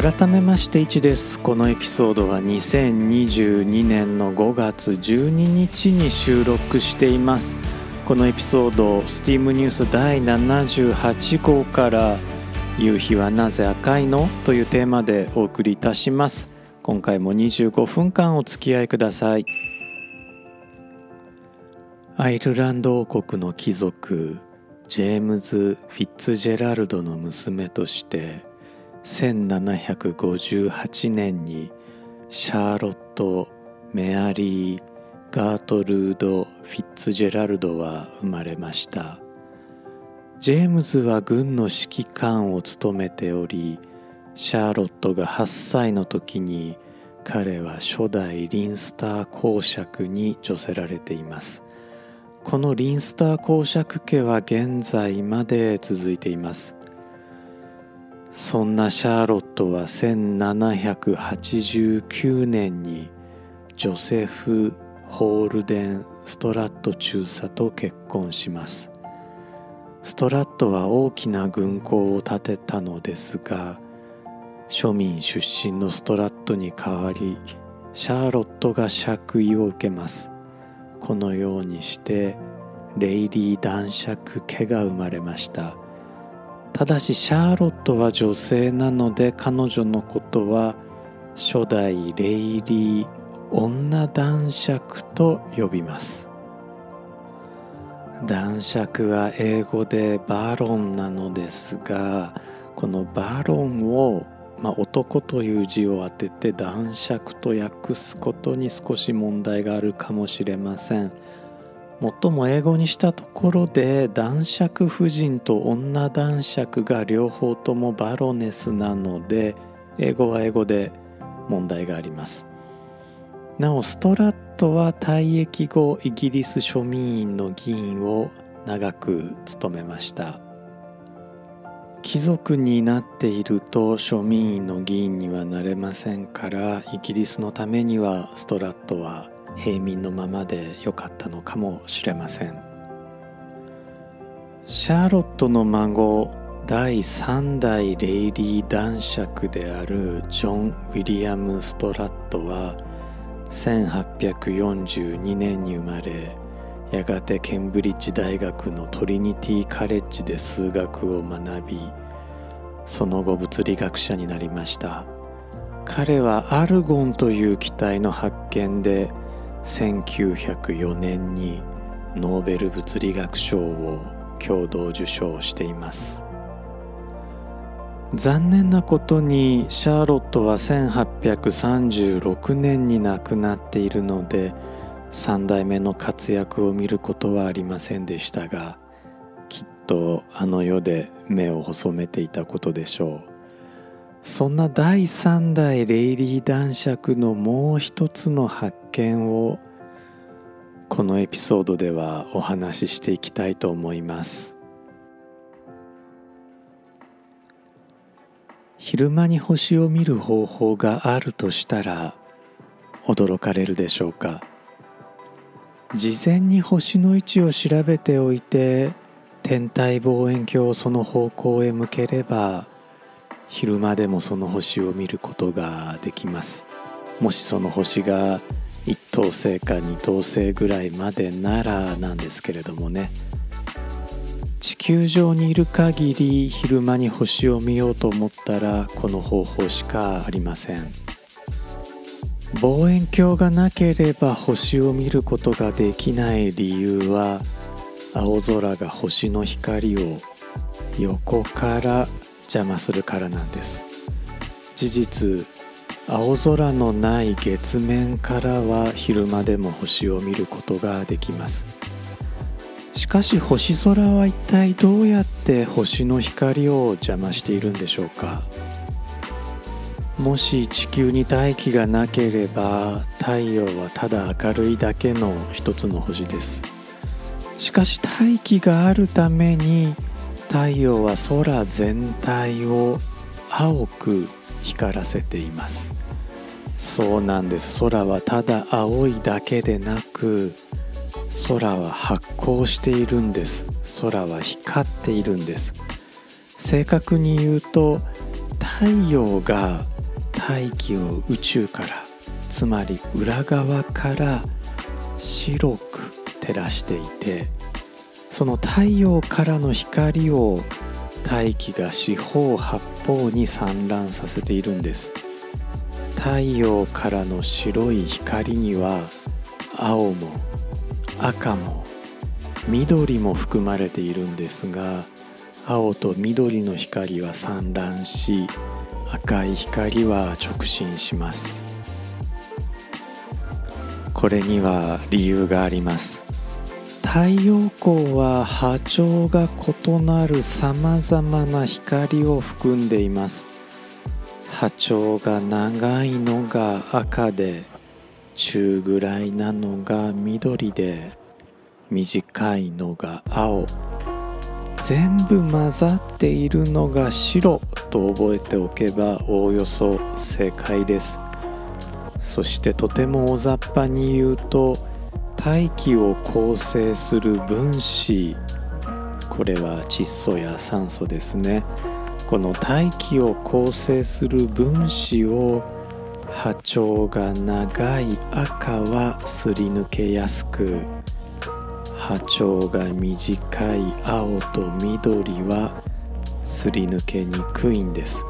改めまして1です。このエピソードは2022年の5月12日に収録しています。このエピソード STEAM ニュース第78号から「夕日はなぜ赤いの?」というテーマでお送りいたします。今回も25分間お付き合いください。アイルランド王国の貴族ジェームズ・フィッツジェラルドの娘として1758年にシャーロット・メアリー・ガートルード・フィッツジェラルドは生まれました。ジェームズは軍の指揮官を務めておりシャーロットが8歳の時に彼は初代リンスター公爵に除せられています。このリンスター公爵家は現在まで続いています。そんなシャーロットは1789年にジョセフ・ホールデン・ストラット中佐と結婚します。ストラットは大きな軍港を建てたのですが庶民出身のストラットに代わりシャーロットが爵位を受けます。このようにしてレイリー男爵家が生まれました。ただしシャーロットは女性なので彼女のことは初代レイリー女男爵と呼びます男爵は英語でバロンなのですがこのバロンを、まあ、男という字を当てて男爵と訳すことに少し問題があるかもしれません。最も英語にしたところで男爵夫人と女男爵が両方ともバロネスなので英語は英語で問題があります。なおストラットは退役後イギリス庶民院の議員を長く務めました。貴族になっていると庶民院の議員にはなれませんからイギリスのためにはストラットは平民のままでよかったのかもしれません。シャーロットの孫第3代レイリー男爵であるジョン・ウィリアム・ストラットは1842年に生まれやがてケンブリッジ大学のトリニティ・カレッジで数学を学びその後物理学者になりました。彼はアルゴンという気体の発見で1904年にノーベル物理学賞を共同受賞しています。残念なことにシャーロットは1836年に亡くなっているので3代目の活躍を見ることはありませんでしたがきっとあの世で目を細めていたことでしょう。そんな第3代レイリー男爵のもう一つの発見をこのエピソードではお話ししていきたいと思います。昼間に星を見る方法があるとしたら驚かれるでしょうか？事前に星の位置を調べておいて天体望遠鏡をその方向へ向ければ昼間でもその星を見ることができます。もしその星が1等星か2等星ぐらいまでならなんですけれどもね。地球上にいる限り昼間に星を見ようと思ったらこの方法しかありません。望遠鏡がなければ星を見ることができない理由は青空が星の光を横から邪魔するからなんです。事実青空のない月面からは昼間でも星を見ることができます。しかし星空は一体どうやって星の光を邪魔しているんでしょうか。もし地球に大気がなければ太陽はただ明るいだけの一つの星です。しかし大気があるために太陽は空全体を青く光らせています。そうなんです。空はただ青いだけでなく空は発光しているんです。空は光っているんです。正確に言うと太陽が大気を宇宙からつまり裏側から白く照らしていてその太陽からの光を大気が四方八方に散乱させているんです。太陽からの白い光には青も赤も緑も含まれているんですが青と緑の光は散乱し赤い光は直進します。これには理由があります。太陽光は波長が異なるさまざまな光を含んでいます。波長が長いのが赤で中ぐらいなのが緑で短いのが青。全部混ざっているのが白と覚えておけばおおよそ正解です。そしてとても大雑把に言うと大気を構成する分子。これは窒素や酸素ですね。この大気を構成する分子を波長が長い赤はすり抜けやすく波長が短い青と緑はすり抜けにくいんです。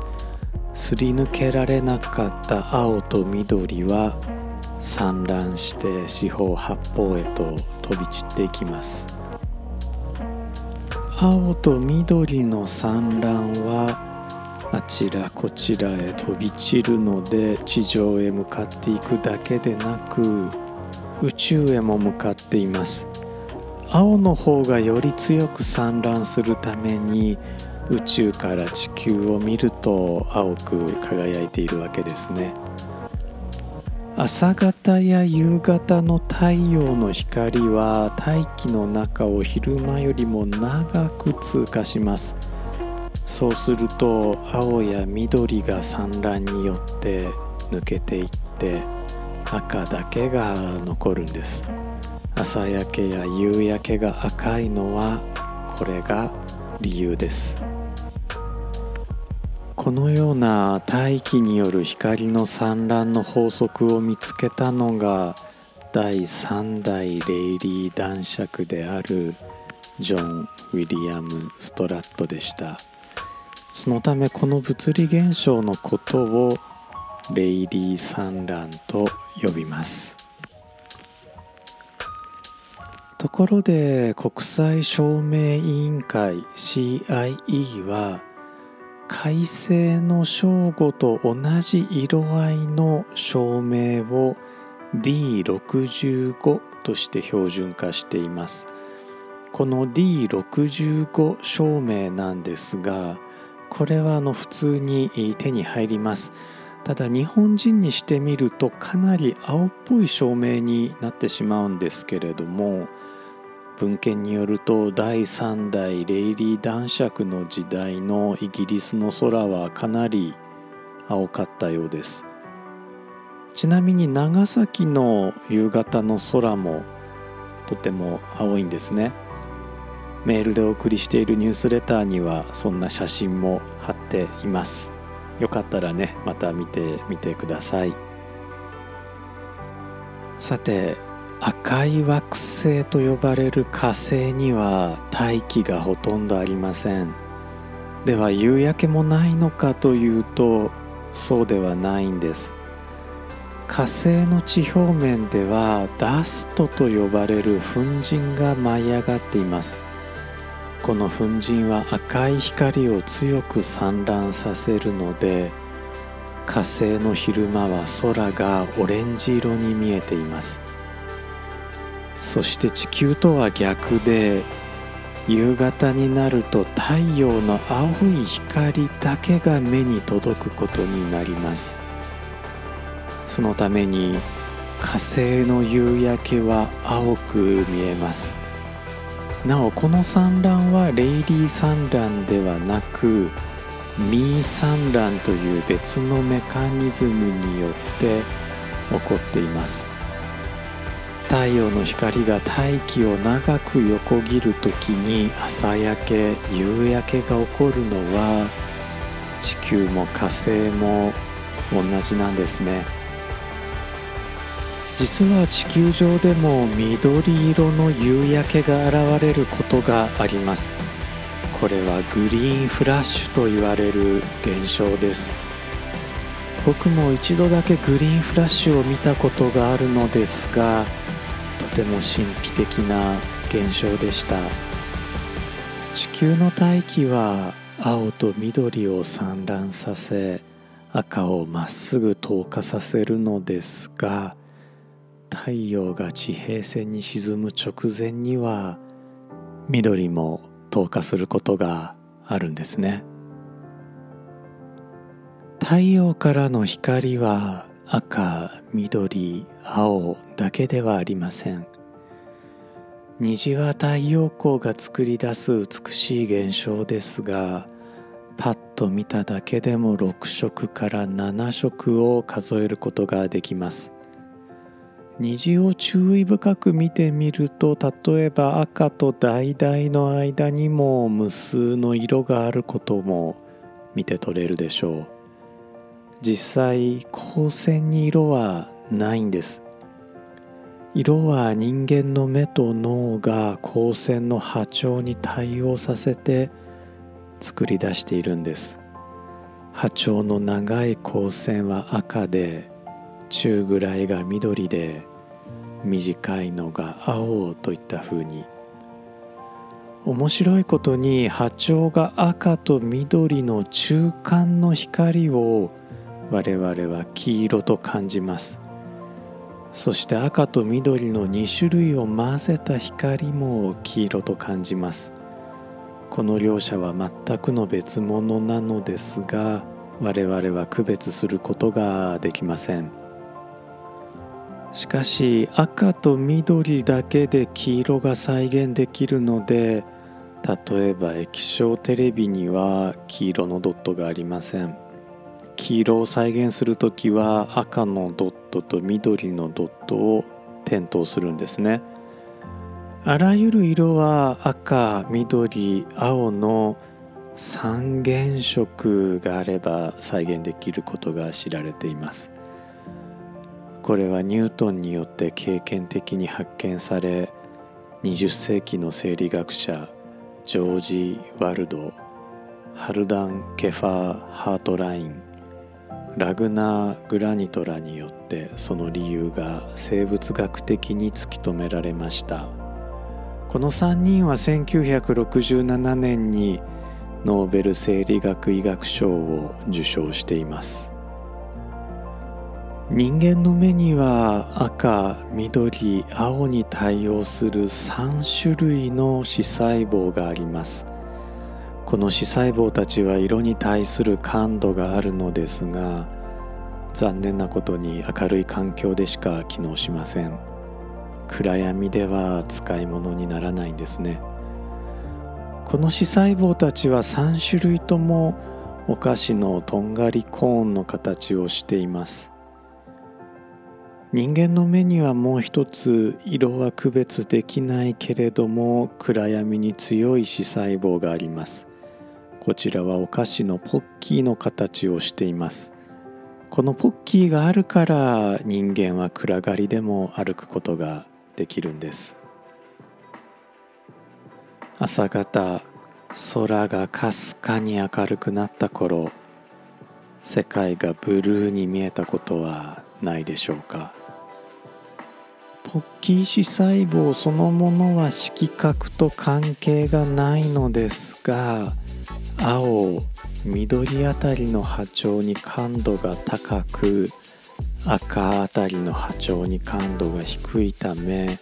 すり抜けられなかった青と緑は散乱して四方八方へと飛び散っていきます。青と緑の散乱はあちらこちらへ飛び散るので地上へ向かっていくだけでなく宇宙へも向かっています。青の方がより強く散乱するために宇宙から地球を見ると青く輝いているわけですね。朝方や夕方の太陽の光は大気の中を昼間よりも長く通過します。そうすると青や緑が産卵によって抜けていって赤だけが残るんです。朝焼けや夕焼けが赤いのはこれが理由です。このような大気による光の産卵の法則を見つけたのが第3代レイリー男爵であるジョン・ウィリアム・ストラットでした。そのためこの物理現象のことをレイリー産卵と呼びます。ところで国際証明委員会 CIE は快晴の正午と同じ色合いの照明を D65 として標準化しています。この D65 照明なんですがこれはあの普通に手に入ります。ただ日本人にしてみるとかなり青っぽい照明になってしまうんですけれども文献によると第3代レイリー男爵の時代のイギリスの空はかなり青かったようです。ちなみに長崎の夕方の空もとても青いんですね。メールでお送りしているニュースレターにはそんな写真も貼っています。よかったらねまた見てみてください。さて赤い惑星と呼ばれる火星には大気がほとんどありません。では夕焼けもないのかというとそうではないんです。火星の地表面ではダストと呼ばれる粉塵が舞い上がっています。この粉塵は赤い光を強く散乱させるので火星の昼間は空がオレンジ色に見えています。そして地球とは逆で夕方になると太陽の青い光だけが目に届くことになります。そのために火星の夕焼けは青く見えます。なおこの産卵はレイリー産卵ではなくミー産卵という別のメカニズムによって起こっています。太陽の光が大気を長く横切る時に朝焼け夕焼けが起こるのは地球も火星も同じなんですね。実は地球上でも緑色の夕焼けが現れることがあります。これはグリーンフラッシュと言われる現象です。僕も一度だけグリーンフラッシュを見たことがあるのですがても神秘的な現象でした。地球の大気は青と緑を散乱させ赤をまっすぐ透過させるのですが太陽が地平線に沈む直前には緑も透過することがあるんですね。太陽からの光は赤緑青だけではありません。虹は太陽光が作り出す美しい現象ですがパッと見ただけでも6色から7色を数えることができます。虹を注意深く見てみると例えば赤と橙の間にも無数の色があることも見て取れるでしょう。実際光線に色はないんです。色は人間の目と脳が光線の波長に対応させて作り出しているんです。波長の長い光線は赤で中ぐらいが緑で短いのが青といった風に。面白いことに波長が赤と緑の中間の光を我々は黄色と感じます。そして赤と緑の2種類を混ぜた光も黄色と感じます。この両者は全くの別物なのですが我々は区別することができません。しかし赤と緑だけで黄色が再現できるので例えば液晶テレビには黄色のドットがありません。黄色を再現する時は赤のドットと緑のドットを点灯するんですね。あらゆる色は赤緑青の三原色があれば再現できることが知られています。これはニュートンによって経験的に発見され20世紀の生理学者ジョージ・ワルドハルダン・ケファー・ハートラインラグナー・グラニトラによってその理由が生物学的に突き止められました。この3人は1967年にノーベル生理学医学賞を受賞しています。人間の目には赤緑青に対応する3種類の視細胞があります。この視細胞たちは色に対する感度があるのですが残念なことに明るい環境でしか機能しません。暗闇では使い物にならないんですね。この視細胞たちは3種類ともお菓子のとんがりコーンの形をしています。人間の目にはもう一つ色は区別できないけれども暗闇に強い視細胞があります。こちらはお菓子のポッキーの形をしています。このポッキーがあるから人間は暗がりでも歩くことができるんです。朝方空がかすかに明るくなった頃世界がブルーに見えたことはないでしょうか。ポッキー視細胞そのものは色覚と関係がないのですが青緑あたりの波長に感度が高く赤あたりの波長に感度が低いため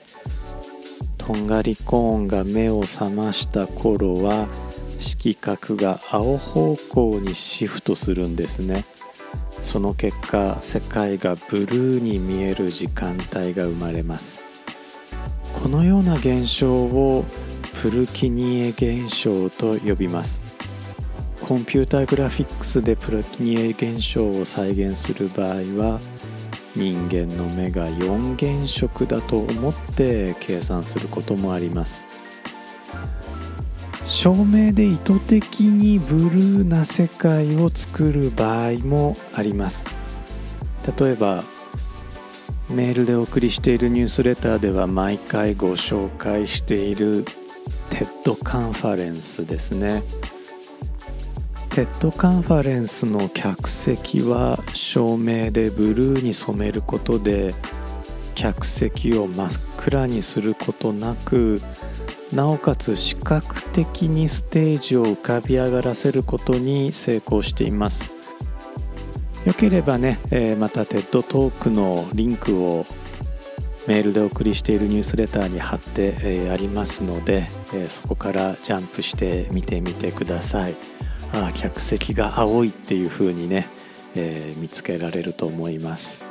とんがりコーンが目を覚ました頃は色角が青方向にシフトするんですね。その結果世界がブルーに見える時間帯が生まれます。このような現象をプルキニエ現象と呼びます。コンピューターグラフィックスでプルキニエ現象を再現する場合は人間の目が4原色だと思って計算することもあります。照明で意図的にブルーな世界を作る場合もあります。例えばメールでお送りしているニュースレターでは毎回ご紹介しているTED カンファレンスですね。 TED カンファレンスの客席は照明でブルーに染めることで客席を真っ暗にすることなくなおかつ視覚的にステージを浮かび上がらせることに成功していますよければね、えー、また TED トークのリンクをメールでお送りしているニュースレターに貼って、えー、ありますので、えー、そこからジャンプして見てみてください。あ客席が青いっていう風にね、えー、見つけられると思います。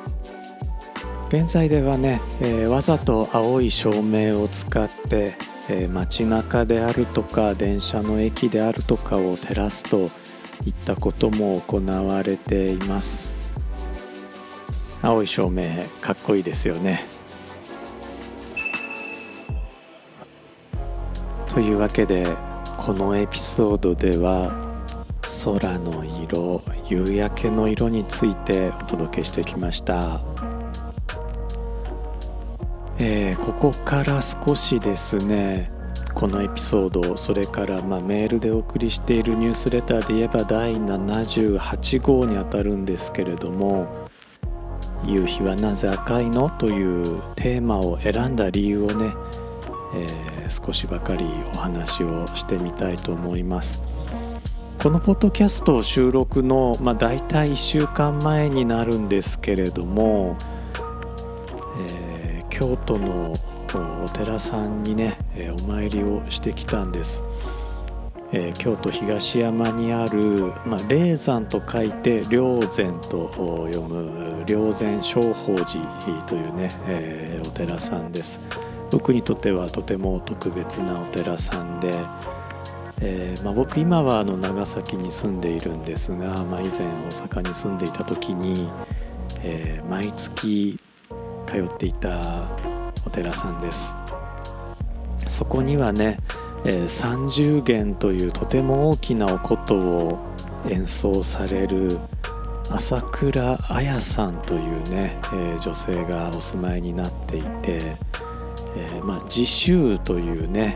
現在ではね、えー、わざと青い照明を使って、えー、街中であるとか電車の駅であるとかを照らすといったことも行われています。青い照明かっこいいですよね。というわけでこのエピソードでは空の色夕焼けの色についてお届けしてきました、えー、ここから少しですねこのエピソードそれからまメールでお送りしているニュースレターで言えば第78号にあたるんですけれども「夕日はなぜ赤いの?」というテーマを選んだ理由をね、えー、少しばかりお話をしてみたいと思います。このポッドキャスト収録の、まあ、大体1週間前になるんですけれども、えー、京都のお寺さんにね、お参りをしてきたんです、えー、京都東山にある、まあ、霊山と書いて霊山と読む霊山正法寺というね、えー、お寺さんです。僕にとってはとても特別なお寺さんでえー、まあ、僕今はあの長崎に住んでいるんですが、まあ、以前大阪に住んでいた時に、えー、毎月通っていたお寺さんです。そこにはね、えー、三十弦というとても大きなお琴を演奏される朝倉彩さんというね、え、女性がお住まいになっていて、えー、まあ、自習というね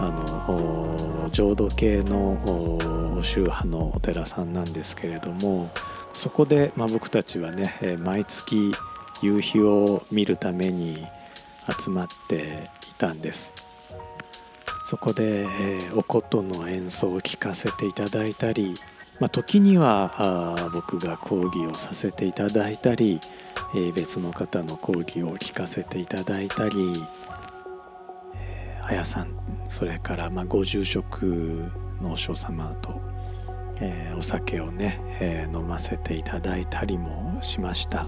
あの浄土系の宗派のお寺さんなんですけれどもそこで、まあ、僕たちはね毎月夕日を見るために集まっていたんです。そこで、えー、お琴の演奏を聴かせていただいたり、まあ、時にはあ僕が講義をさせていただいたり、えー、別の方の講義を聞かせていただいたり綾さんそれからまあご住職のお嬢様と、えー、お酒をね、えー、飲ませていただいたりもしました。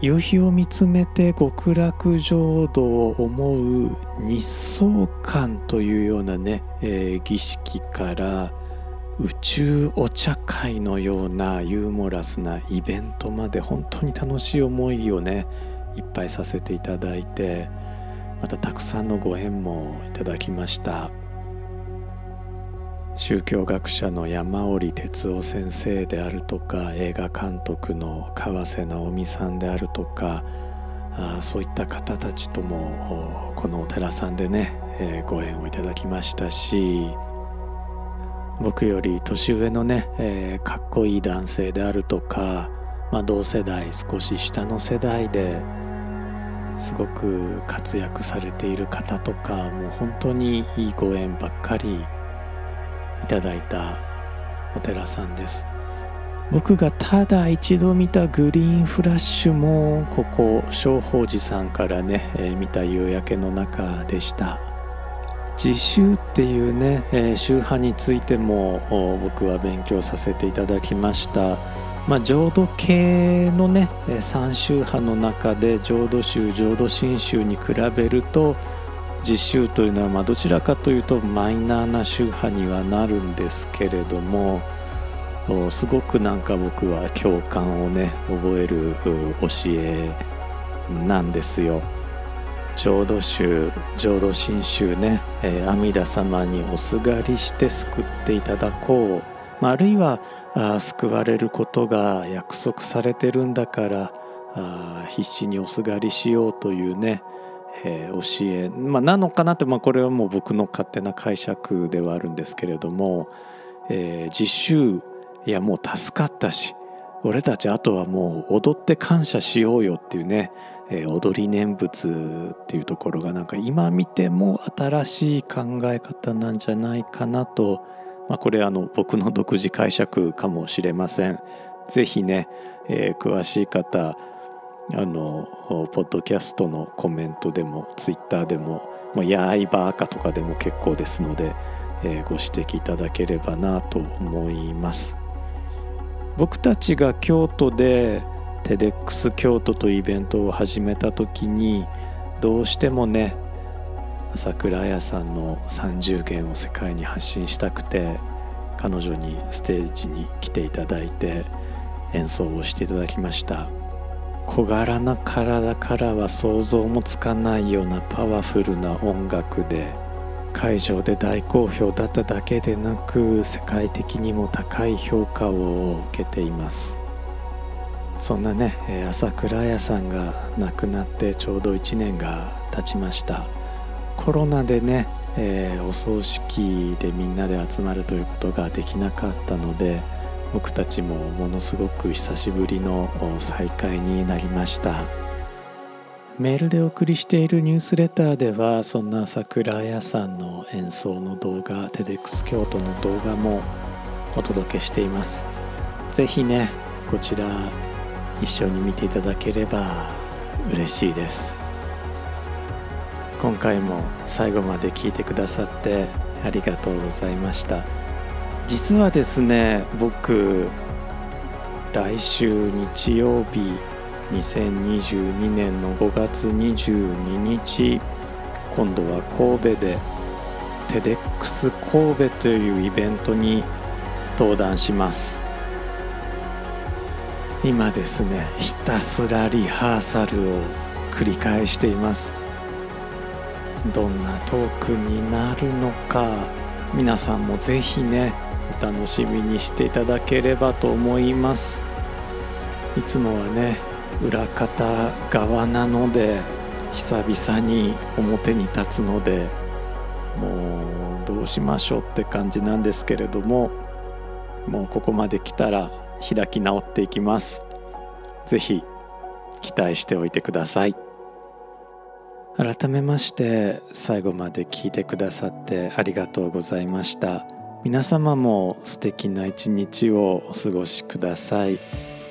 夕日を見つめて極楽浄土を思う日相観というようなね、えー、儀式から宇宙お茶会のようなユーモラスなイベントまで本当に楽しい思いをねいっぱいさせていただいてまたたくさんのご縁もいただきました。宗教学者の山織哲夫先生であるとか映画監督の川瀬直美さんであるとかあそういった方たちともこのお寺さんでね、えー、ご縁をいただきましたし僕より年上のね、えー、かっこいい男性であるとか、まあ、同世代少し下の世代ですごく活躍されている方とかもう本当にいいご縁ばっかりいただいたお寺さんです。僕がただ一度見たグリーンフラッシュもここ正法寺さんからね、えー、見た夕焼けの中でした。自習っていうね、えー、宗派についても僕は勉強させていただきました。まあ、浄土系のね三宗派の中で浄土宗浄土真宗に比べると実宗というのはまどちらかというとマイナーな宗派にはなるんですけれどもすごくなんか僕は共感をね覚える教えなんですよ。浄土宗浄土真宗ね、えー、阿弥陀様におすがりして救っていただこうまあ、あるいはあ救われることが約束されてるんだからあ必死におすがりしようというね、えー、教え、まあ、なのかなって、まあ、これはもう僕の勝手な解釈ではあるんですけれども、えー、実習いやもう助かったし俺たちあとはもう踊って感謝しようよっていうね、えー、踊り念仏っていうところがなんか今見ても新しい考え方なんじゃないかなとまあ、これあの僕の独自解釈かもしれません。ぜひね、えー、詳しい方あのポッドキャストのコメントでもツイッターでも「もうやいばーか」とかでも結構ですので、えー、ご指摘いただければなと思います。僕たちが京都でテデックス京都というイベントを始めた時にどうしてもね朝倉彩さんの30弦を世界に発信したくて彼女にステージに来ていただいて演奏をしていただきました。小柄な体からは想像もつかないようなパワフルな音楽で会場で大好評だっただけでなく世界的にも高い評価を受けています。そんなね朝倉彩さんが亡くなってちょうど1年が経ちました。コロナでね、えー、お葬式でみんなで集まるということができなかったので僕たちもものすごく久しぶりの再会になりました。メールでお送りしているニュースレターではそんな桜屋さんの演奏の動画テデックス京都の動画もお届けしています。是非ねこちら一緒に見ていただければ嬉しいです。今回も最後まで聞いてくださってありがとうございました。実はですね僕来週日曜日2022年の5月22日今度は神戸でテデックス神戸というイベントに登壇します。今ですねひたすらリハーサルを繰り返しています。どんなトークになるのか。皆さんもぜひねお楽しみにしていただければと思います。いつもはね裏方側なので久々に表に立つのでもうどうしましょうって感じなんですけれどももうここまで来たら開き直っていきます。是非期待しておいてください。改めまして最後まで聞いてくださってありがとうございました皆様も素敵な一日をお過ごしください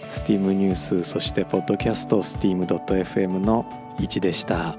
STEAM ニュースそしてポッドキャスト STEAM.fm の1でした。